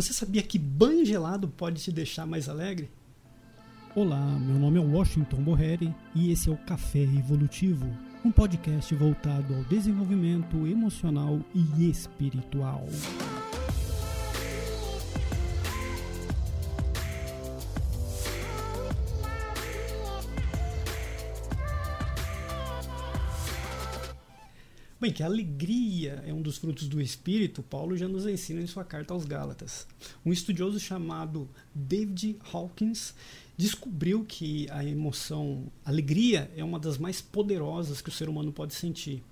Você sabia que banho gelado pode te deixar mais alegre? Olá, meu nome é Washington Borreri e esse é o Café Evolutivo, um podcast voltado ao desenvolvimento emocional e espiritual. Bem, que a alegria é um dos frutos do espírito, Paulo já nos ensina em sua carta aos Gálatas. Um estudioso chamado David Hawkins descobriu que a emoção alegria é uma das mais poderosas que o ser humano pode sentir,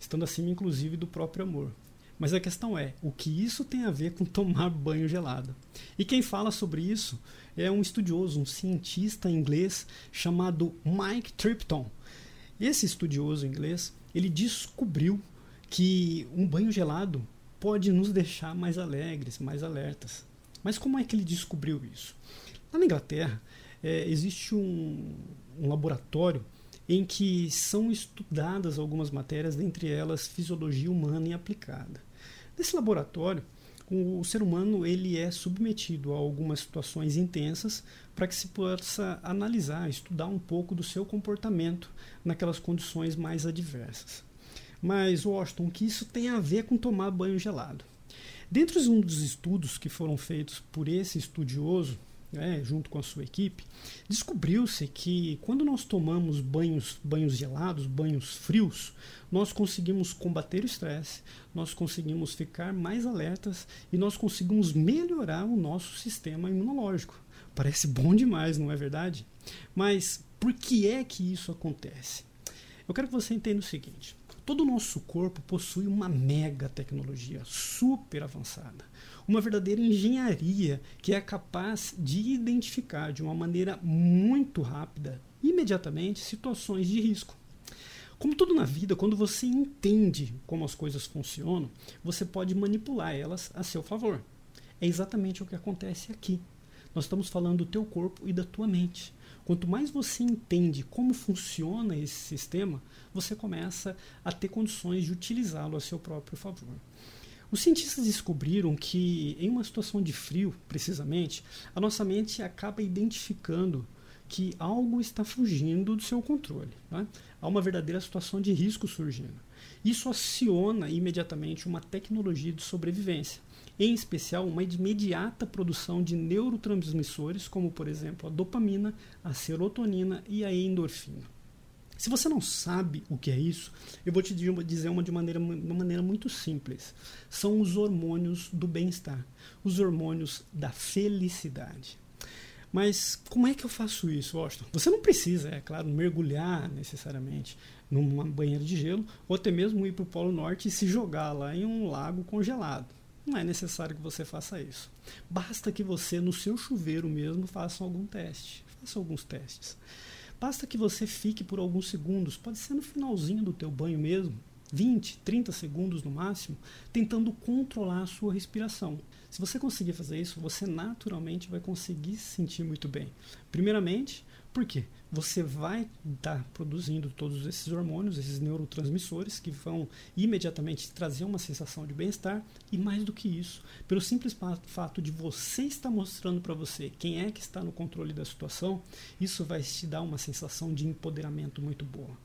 estando acima inclusive do próprio amor. Mas a questão é, o que isso tem a ver com tomar banho gelado? E quem fala sobre isso é um estudioso, um cientista inglês chamado Mike Tripton. Esse estudioso inglês ele descobriu que um banho gelado pode nos deixar mais alegres, mais alertas. Mas como é que ele descobriu isso? Lá na Inglaterra, é, existe um, um laboratório em que são estudadas algumas matérias, dentre elas fisiologia humana e aplicada. Nesse laboratório, o, o ser humano ele é submetido a algumas situações intensas para que se possa analisar, estudar um pouco do seu comportamento naquelas condições mais adversas. Mas, Washington, o que isso tem a ver com tomar banho gelado? Dentre um dos estudos que foram feitos por esse estudioso, né, junto com a sua equipe, descobriu-se que quando nós tomamos banhos, banhos gelados, banhos frios, nós conseguimos combater o estresse, nós conseguimos ficar mais alertas e nós conseguimos melhorar o nosso sistema imunológico. Parece bom demais, não é verdade? Mas por que é que isso acontece? Eu quero que você entenda o seguinte: todo o nosso corpo possui uma mega tecnologia super avançada uma verdadeira engenharia que é capaz de identificar de uma maneira muito rápida, imediatamente, situações de risco. Como tudo na vida, quando você entende como as coisas funcionam, você pode manipular elas a seu favor. É exatamente o que acontece aqui. Nós estamos falando do teu corpo e da tua mente. Quanto mais você entende como funciona esse sistema, você começa a ter condições de utilizá-lo a seu próprio favor. Os cientistas descobriram que, em uma situação de frio, precisamente, a nossa mente acaba identificando que algo está fugindo do seu controle. Né? Há uma verdadeira situação de risco surgindo. Isso aciona imediatamente uma tecnologia de sobrevivência, em especial uma imediata produção de neurotransmissores, como por exemplo a dopamina, a serotonina e a endorfina. Se você não sabe o que é isso, eu vou te dizer uma de maneira, uma maneira muito simples. São os hormônios do bem-estar, os hormônios da felicidade. Mas como é que eu faço isso, Washington? Você não precisa, é claro, mergulhar necessariamente numa banheira de gelo ou até mesmo ir para o Polo Norte e se jogar lá em um lago congelado. Não é necessário que você faça isso. Basta que você, no seu chuveiro mesmo, faça algum teste. Faça alguns testes. Basta que você fique por alguns segundos, pode ser no finalzinho do teu banho mesmo, 20, 30 segundos no máximo, tentando controlar a sua respiração. Se você conseguir fazer isso, você naturalmente vai conseguir se sentir muito bem. Primeiramente, por quê? Você vai estar tá produzindo todos esses hormônios, esses neurotransmissores, que vão imediatamente trazer uma sensação de bem-estar, e mais do que isso, pelo simples fato de você estar mostrando para você quem é que está no controle da situação, isso vai te dar uma sensação de empoderamento muito boa.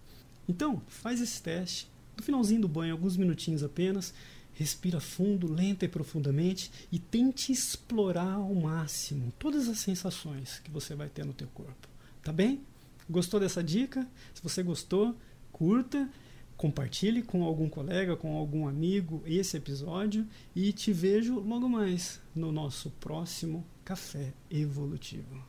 Então, faz esse teste, no finalzinho do banho, alguns minutinhos apenas, respira fundo, lenta e profundamente e tente explorar ao máximo todas as sensações que você vai ter no teu corpo. Tá bem? Gostou dessa dica? Se você gostou, curta, compartilhe com algum colega, com algum amigo esse episódio e te vejo logo mais no nosso próximo Café Evolutivo.